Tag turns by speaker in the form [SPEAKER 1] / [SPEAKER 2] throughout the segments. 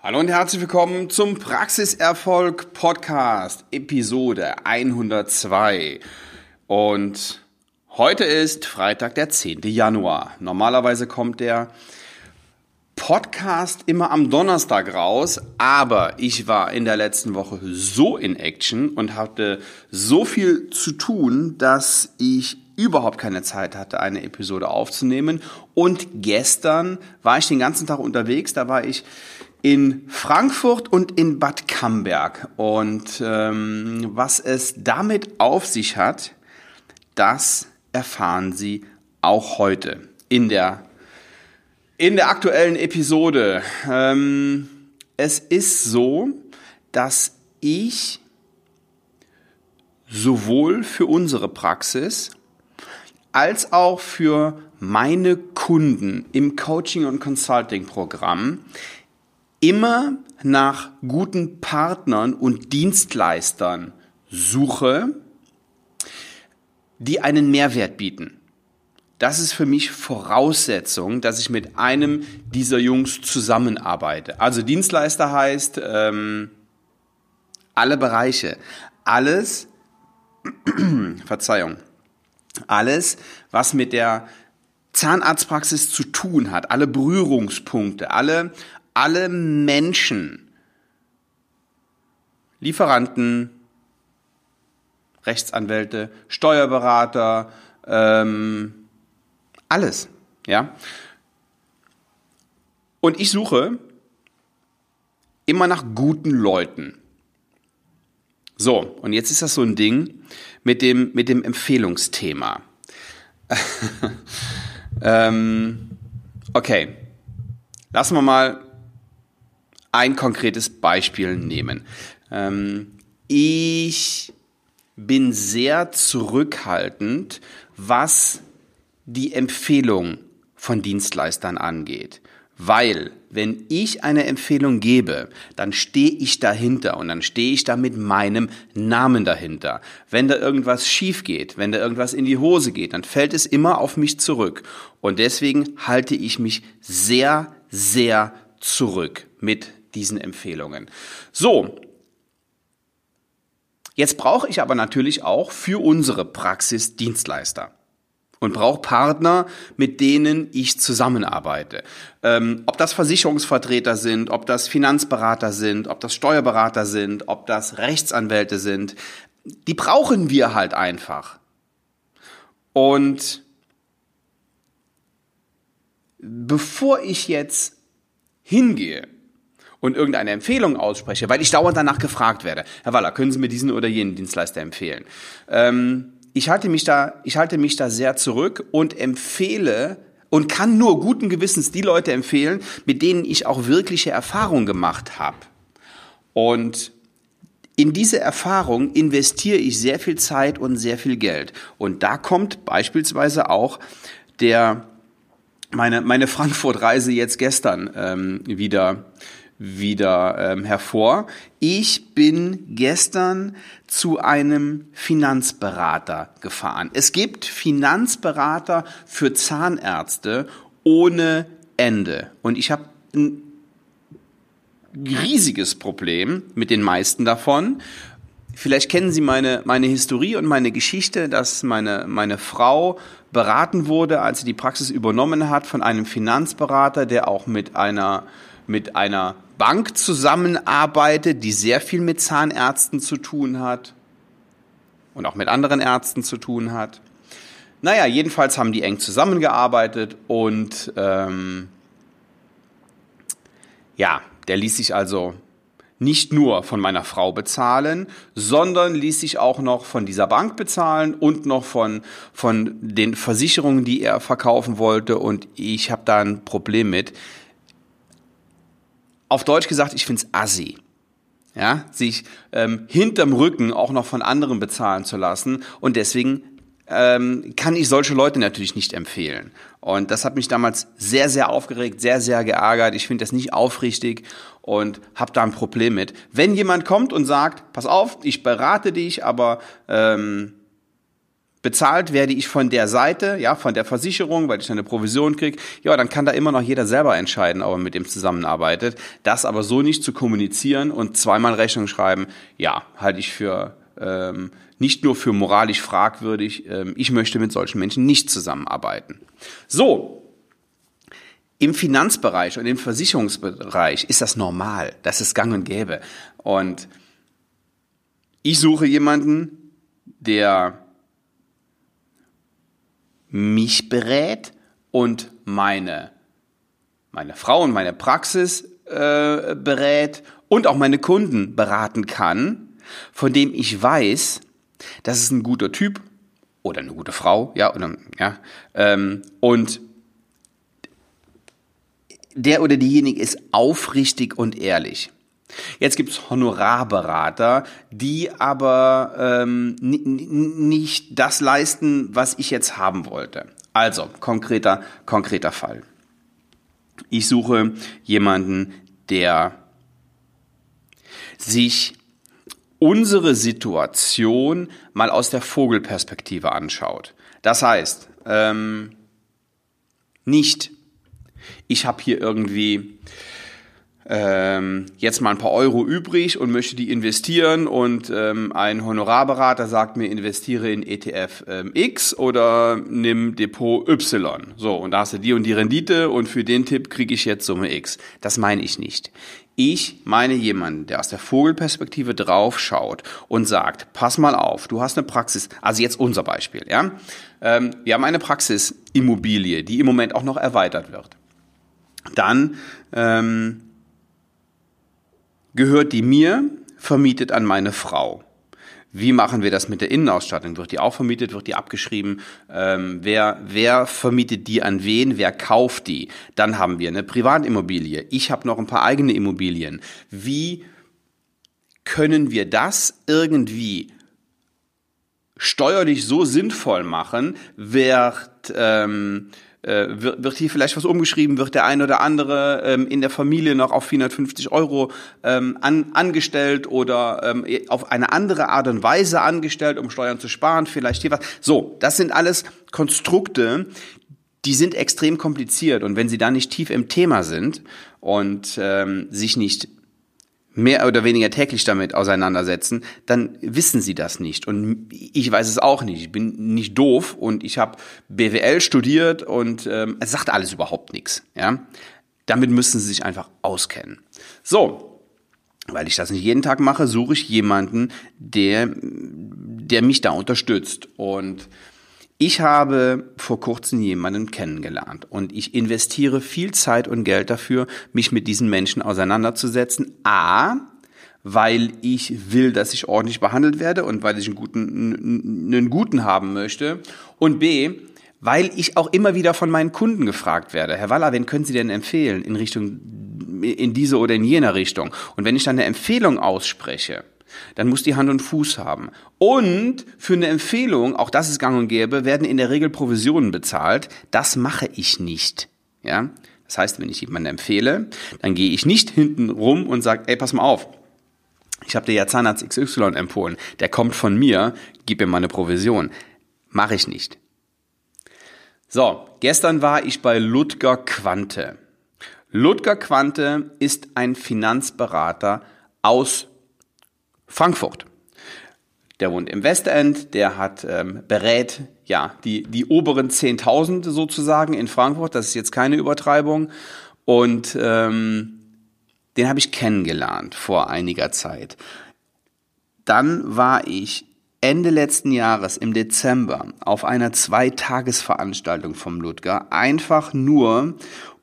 [SPEAKER 1] Hallo und herzlich willkommen zum Praxiserfolg Podcast, Episode 102. Und heute ist Freitag, der 10. Januar. Normalerweise kommt der Podcast immer am Donnerstag raus, aber ich war in der letzten Woche so in Action und hatte so viel zu tun, dass ich überhaupt keine Zeit hatte, eine Episode aufzunehmen. Und gestern war ich den ganzen Tag unterwegs, da war ich in Frankfurt und in Bad Camberg. Und ähm, was es damit auf sich hat, das erfahren Sie auch heute in der, in der aktuellen Episode. Ähm, es ist so, dass ich sowohl für unsere Praxis als auch für meine Kunden im Coaching- und Consulting-Programm immer nach guten Partnern und Dienstleistern suche, die einen Mehrwert bieten. Das ist für mich Voraussetzung, dass ich mit einem dieser Jungs zusammenarbeite. Also Dienstleister heißt ähm, alle Bereiche, alles, Verzeihung, alles, was mit der Zahnarztpraxis zu tun hat, alle Berührungspunkte, alle alle Menschen, Lieferanten, Rechtsanwälte, Steuerberater, ähm, alles, ja. Und ich suche immer nach guten Leuten. So, und jetzt ist das so ein Ding mit dem, mit dem Empfehlungsthema. ähm, okay, lassen wir mal ein konkretes Beispiel nehmen. Ähm, ich bin sehr zurückhaltend, was die Empfehlung von Dienstleistern angeht. Weil, wenn ich eine Empfehlung gebe, dann stehe ich dahinter und dann stehe ich da mit meinem Namen dahinter. Wenn da irgendwas schief geht, wenn da irgendwas in die Hose geht, dann fällt es immer auf mich zurück. Und deswegen halte ich mich sehr, sehr zurück mit diesen Empfehlungen. So, jetzt brauche ich aber natürlich auch für unsere Praxis Dienstleister und brauche Partner, mit denen ich zusammenarbeite. Ähm, ob das Versicherungsvertreter sind, ob das Finanzberater sind, ob das Steuerberater sind, ob das Rechtsanwälte sind, die brauchen wir halt einfach. Und bevor ich jetzt hingehe und irgendeine Empfehlung ausspreche, weil ich dauernd danach gefragt werde, Herr Waller, können Sie mir diesen oder jenen Dienstleister empfehlen? Ähm, ich halte mich da, ich halte mich da sehr zurück und empfehle und kann nur guten Gewissens die Leute empfehlen, mit denen ich auch wirkliche Erfahrung gemacht habe. Und in diese Erfahrung investiere ich sehr viel Zeit und sehr viel Geld. Und da kommt beispielsweise auch der meine meine Frankfurt-Reise jetzt gestern ähm, wieder wieder ähm, hervor. Ich bin gestern zu einem Finanzberater gefahren. Es gibt Finanzberater für Zahnärzte ohne Ende. Und ich habe ein riesiges Problem mit den meisten davon. Vielleicht kennen Sie meine, meine Historie und meine Geschichte, dass meine, meine Frau beraten wurde, als sie die Praxis übernommen hat von einem Finanzberater, der auch mit einer, mit einer Bank zusammenarbeitet, die sehr viel mit Zahnärzten zu tun hat und auch mit anderen Ärzten zu tun hat. Naja, jedenfalls haben die eng zusammengearbeitet und ähm, ja, der ließ sich also nicht nur von meiner Frau bezahlen, sondern ließ sich auch noch von dieser Bank bezahlen und noch von, von den Versicherungen, die er verkaufen wollte. Und ich habe da ein Problem mit auf Deutsch gesagt, ich find's assi. Ja, sich ähm, hinterm Rücken auch noch von anderen bezahlen zu lassen. Und deswegen ähm, kann ich solche Leute natürlich nicht empfehlen. Und das hat mich damals sehr, sehr aufgeregt, sehr, sehr geärgert. Ich finde das nicht aufrichtig und habe da ein Problem mit. Wenn jemand kommt und sagt, pass auf, ich berate dich, aber ähm, Bezahlt werde ich von der Seite, ja, von der Versicherung, weil ich eine Provision kriege. Ja, dann kann da immer noch jeder selber entscheiden, ob er mit dem zusammenarbeitet. Das aber so nicht zu kommunizieren und zweimal Rechnung schreiben, ja, halte ich für ähm, nicht nur für moralisch fragwürdig. Ähm, ich möchte mit solchen Menschen nicht zusammenarbeiten. So, im Finanzbereich und im Versicherungsbereich ist das normal. Das ist gang und gäbe. Und ich suche jemanden, der mich berät und meine, meine Frau und meine Praxis äh, berät und auch meine Kunden beraten kann, von dem ich weiß, das ist ein guter Typ oder eine gute Frau, ja, oder, ja, ähm, und der oder diejenige ist aufrichtig und ehrlich. Jetzt gibt's Honorarberater, die aber ähm, nicht das leisten, was ich jetzt haben wollte. Also, konkreter, konkreter Fall. Ich suche jemanden, der sich unsere Situation mal aus der Vogelperspektive anschaut. Das heißt, ähm, nicht, ich habe hier irgendwie ähm, jetzt mal ein paar Euro übrig und möchte die investieren und ähm, ein Honorarberater sagt mir, investiere in ETF ähm, X oder nimm Depot Y. So, und da hast du die und die Rendite und für den Tipp kriege ich jetzt Summe X. Das meine ich nicht. Ich meine jemanden, der aus der Vogelperspektive draufschaut und sagt, pass mal auf, du hast eine Praxis, also jetzt unser Beispiel, ja. Ähm, wir haben eine Praxisimmobilie, die im Moment auch noch erweitert wird. Dann ähm, gehört die mir, vermietet an meine Frau. Wie machen wir das mit der Innenausstattung? Wird die auch vermietet? Wird die abgeschrieben? Ähm, wer, wer vermietet die an wen? Wer kauft die? Dann haben wir eine Privatimmobilie. Ich habe noch ein paar eigene Immobilien. Wie können wir das irgendwie steuerlich so sinnvoll machen, wird ähm, äh, wird, wird hier vielleicht was umgeschrieben, wird der ein oder andere ähm, in der Familie noch auf 450 Euro ähm, an, angestellt oder ähm, auf eine andere Art und Weise angestellt, um Steuern zu sparen, vielleicht hier was. So, das sind alles Konstrukte, die sind extrem kompliziert. Und wenn sie da nicht tief im Thema sind und ähm, sich nicht mehr oder weniger täglich damit auseinandersetzen, dann wissen sie das nicht. Und ich weiß es auch nicht. Ich bin nicht doof und ich habe BWL studiert und ähm, es sagt alles überhaupt nichts. Ja? Damit müssen sie sich einfach auskennen. So, weil ich das nicht jeden Tag mache, suche ich jemanden, der, der mich da unterstützt. Und ich habe vor kurzem jemanden kennengelernt und ich investiere viel Zeit und Geld dafür, mich mit diesen Menschen auseinanderzusetzen. A, weil ich will, dass ich ordentlich behandelt werde und weil ich einen guten, einen guten haben möchte. Und B, weil ich auch immer wieder von meinen Kunden gefragt werde, Herr Waller, wen können Sie denn empfehlen in Richtung, in diese oder in jener Richtung? Und wenn ich dann eine Empfehlung ausspreche, dann muss die Hand und Fuß haben. Und für eine Empfehlung, auch das ist gang und gäbe, werden in der Regel Provisionen bezahlt. Das mache ich nicht. Ja? Das heißt, wenn ich jemanden empfehle, dann gehe ich nicht hinten rum und sage, ey, pass mal auf. Ich habe dir ja Zahnarzt XY empfohlen. Der kommt von mir, gib mir mal eine Provision. Mache ich nicht. So, gestern war ich bei Ludger Quante. Ludger Quante ist ein Finanzberater aus Frankfurt. Der wohnt im Westend, der hat ähm, berät ja die die oberen 10.000 sozusagen in Frankfurt. Das ist jetzt keine Übertreibung und ähm, den habe ich kennengelernt vor einiger Zeit. Dann war ich Ende letzten Jahres im Dezember auf einer Zweitagesveranstaltung vom Ludger, einfach nur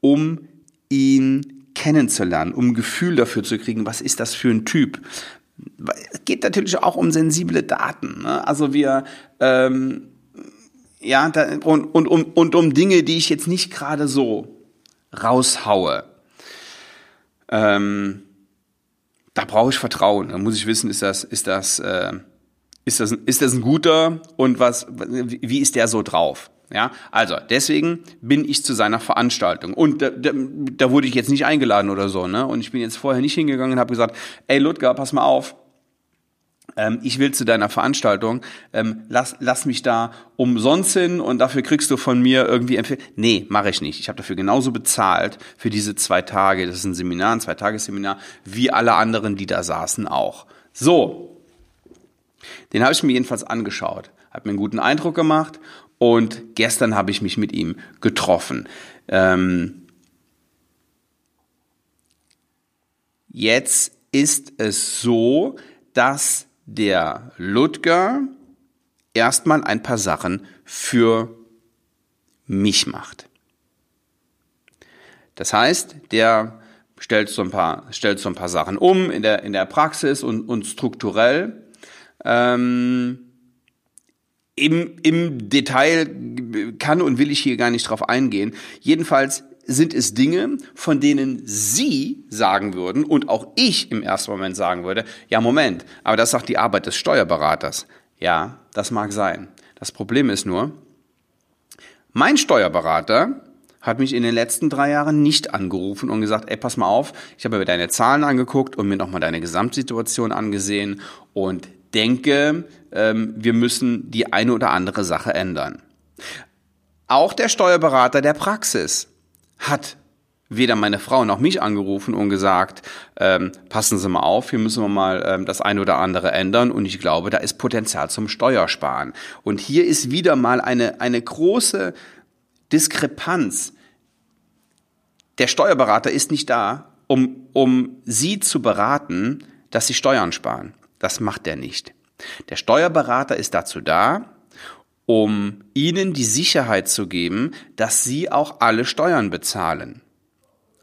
[SPEAKER 1] um ihn kennenzulernen, um ein Gefühl dafür zu kriegen, was ist das für ein Typ, geht natürlich auch um sensible Daten. Ne? Also wir ähm, ja da, und, und, um, und um Dinge, die ich jetzt nicht gerade so raushaue. Ähm, da brauche ich Vertrauen. Da muss ich wissen, ist das, ist das, äh, ist das, ist das ein guter und was, wie ist der so drauf? Ja, also deswegen bin ich zu seiner Veranstaltung und da, da, da wurde ich jetzt nicht eingeladen oder so, ne? Und ich bin jetzt vorher nicht hingegangen und habe gesagt, ey Ludger, pass mal auf, ähm, ich will zu deiner Veranstaltung, ähm, lass, lass mich da umsonst hin und dafür kriegst du von mir irgendwie Empfehlung. Nee, mache ich nicht. Ich habe dafür genauso bezahlt für diese zwei Tage. Das ist ein Seminar, ein Zweitagesseminar, wie alle anderen, die da saßen, auch. So, den habe ich mir jedenfalls angeschaut, hat mir einen guten Eindruck gemacht und gestern habe ich mich mit ihm getroffen. Ähm, jetzt ist es so, dass der Ludger erstmal ein paar Sachen für mich macht. Das heißt, der stellt so ein paar, stellt so ein paar Sachen um in der, in der Praxis und, und strukturell. Ähm, im, Im Detail kann und will ich hier gar nicht drauf eingehen. Jedenfalls sind es Dinge, von denen Sie sagen würden und auch ich im ersten Moment sagen würde, ja Moment, aber das sagt die Arbeit des Steuerberaters. Ja, das mag sein. Das Problem ist nur, mein Steuerberater hat mich in den letzten drei Jahren nicht angerufen und gesagt, ey, pass mal auf, ich habe mir deine Zahlen angeguckt und mir nochmal deine Gesamtsituation angesehen und denke, ähm, wir müssen die eine oder andere Sache ändern. Auch der Steuerberater der Praxis hat weder meine Frau noch mich angerufen und gesagt, ähm, passen Sie mal auf, hier müssen wir mal ähm, das eine oder andere ändern und ich glaube, da ist Potenzial zum Steuersparen. Und hier ist wieder mal eine, eine große Diskrepanz. Der Steuerberater ist nicht da, um, um Sie zu beraten, dass Sie Steuern sparen. Das macht er nicht. Der Steuerberater ist dazu da, um ihnen die Sicherheit zu geben, dass sie auch alle Steuern bezahlen.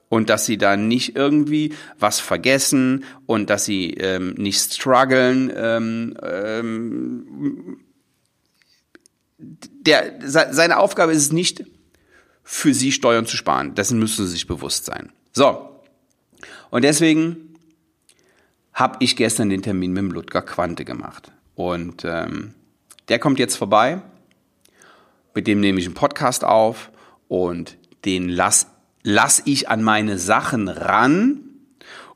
[SPEAKER 1] Und dass sie da nicht irgendwie was vergessen und dass sie ähm, nicht strugglen. Ähm, ähm, der, seine Aufgabe ist es nicht, für sie Steuern zu sparen. Dessen müssen sie sich bewusst sein. So. Und deswegen habe ich gestern den Termin mit dem Ludger Quante gemacht. Und ähm, der kommt jetzt vorbei mit dem nehme ich einen Podcast auf und den lass, lass ich an meine Sachen ran.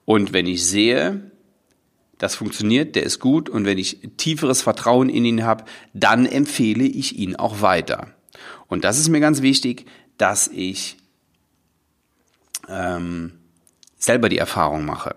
[SPEAKER 1] Und wenn ich sehe, das funktioniert, der ist gut und wenn ich tieferes Vertrauen in ihn habe, dann empfehle ich ihn auch weiter. Und das ist mir ganz wichtig, dass ich ähm, selber die Erfahrung mache.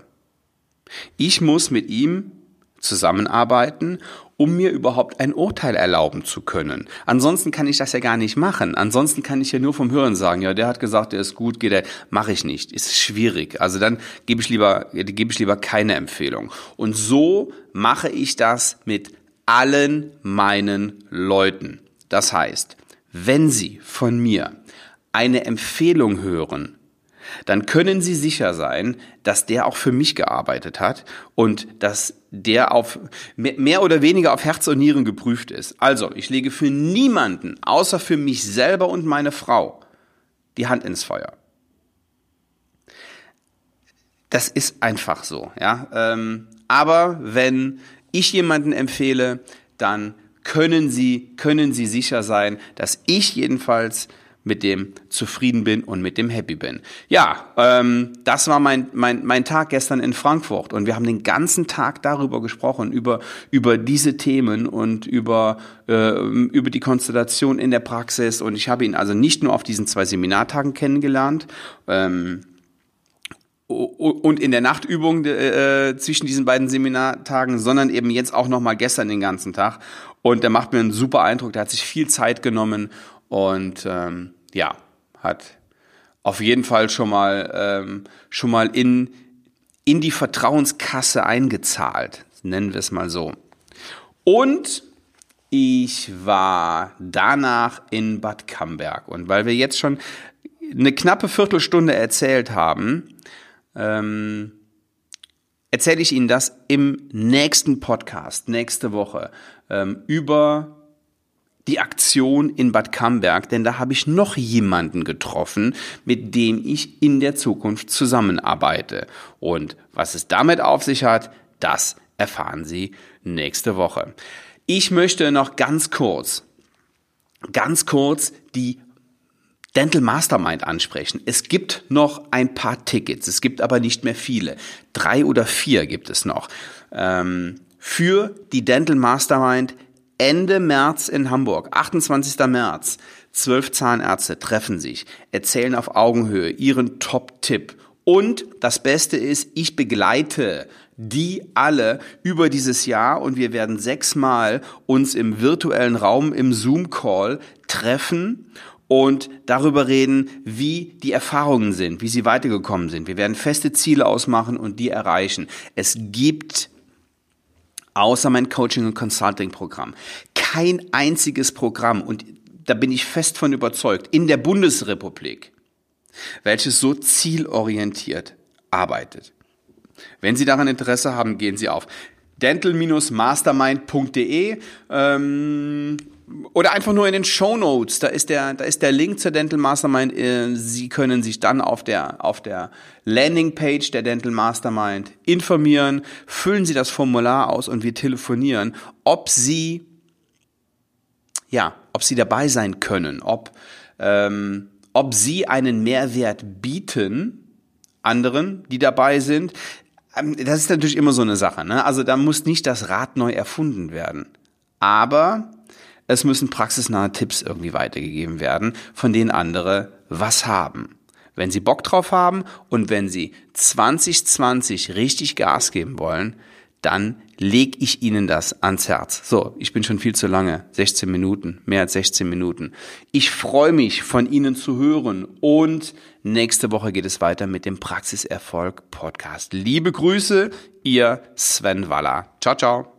[SPEAKER 1] Ich muss mit ihm zusammenarbeiten um mir überhaupt ein Urteil erlauben zu können. Ansonsten kann ich das ja gar nicht machen. Ansonsten kann ich ja nur vom Hören sagen, ja, der hat gesagt, der ist gut, geht er, mache ich nicht. Ist schwierig. Also dann gebe ich lieber, gebe ich lieber keine Empfehlung. Und so mache ich das mit allen meinen Leuten. Das heißt, wenn Sie von mir eine Empfehlung hören, dann können Sie sicher sein, dass der auch für mich gearbeitet hat und dass der auf mehr oder weniger auf Herz und Nieren geprüft ist. Also, ich lege für niemanden, außer für mich selber und meine Frau, die Hand ins Feuer. Das ist einfach so, ja. Ähm, aber wenn ich jemanden empfehle, dann können Sie, können Sie sicher sein, dass ich jedenfalls mit dem zufrieden bin und mit dem happy bin. Ja, ähm, das war mein, mein, mein Tag gestern in Frankfurt und wir haben den ganzen Tag darüber gesprochen, über, über diese Themen und über, äh, über die Konstellation in der Praxis und ich habe ihn also nicht nur auf diesen zwei Seminartagen kennengelernt, ähm, und in der Nachtübung äh, zwischen diesen beiden Seminartagen, sondern eben jetzt auch noch mal gestern den ganzen Tag. Und der macht mir einen super Eindruck. Der hat sich viel Zeit genommen und ähm, ja, hat auf jeden Fall schon mal, ähm, schon mal in, in die Vertrauenskasse eingezahlt, nennen wir es mal so. Und ich war danach in Bad Camberg. Und weil wir jetzt schon eine knappe Viertelstunde erzählt haben, ähm, erzähle ich Ihnen das im nächsten Podcast, nächste Woche, ähm, über die Aktion in Bad Camberg, denn da habe ich noch jemanden getroffen, mit dem ich in der Zukunft zusammenarbeite. Und was es damit auf sich hat, das erfahren Sie nächste Woche. Ich möchte noch ganz kurz, ganz kurz die Dental Mastermind ansprechen. Es gibt noch ein paar Tickets, es gibt aber nicht mehr viele. Drei oder vier gibt es noch. Ähm, für die Dental Mastermind Ende März in Hamburg, 28. März. Zwölf Zahnärzte treffen sich, erzählen auf Augenhöhe ihren Top-Tipp. Und das Beste ist, ich begleite die alle über dieses Jahr und wir werden sechsmal uns im virtuellen Raum im Zoom-Call treffen und darüber reden, wie die Erfahrungen sind, wie sie weitergekommen sind. Wir werden feste Ziele ausmachen und die erreichen. Es gibt außer mein Coaching- und Consulting-Programm kein einziges Programm und da bin ich fest von überzeugt, in der Bundesrepublik, welches so zielorientiert arbeitet. Wenn Sie daran Interesse haben, gehen Sie auf dental-mastermind.de ähm, oder einfach nur in den Show Notes. Da ist der, da ist der Link zur Dental Mastermind. Äh, Sie können sich dann auf der, auf der Landingpage der Dental Mastermind informieren. Füllen Sie das Formular aus und wir telefonieren, ob Sie, ja, ob Sie dabei sein können, ob, ähm, ob Sie einen Mehrwert bieten anderen, die dabei sind. Ähm, das ist natürlich immer so eine Sache. Ne? Also da muss nicht das Rad neu erfunden werden. Aber es müssen praxisnahe Tipps irgendwie weitergegeben werden, von denen andere was haben. Wenn Sie Bock drauf haben und wenn Sie 2020 richtig Gas geben wollen, dann leg ich Ihnen das ans Herz. So, ich bin schon viel zu lange, 16 Minuten, mehr als 16 Minuten. Ich freue mich, von Ihnen zu hören und nächste Woche geht es weiter mit dem Praxiserfolg Podcast. Liebe Grüße, Ihr Sven Waller. Ciao, ciao.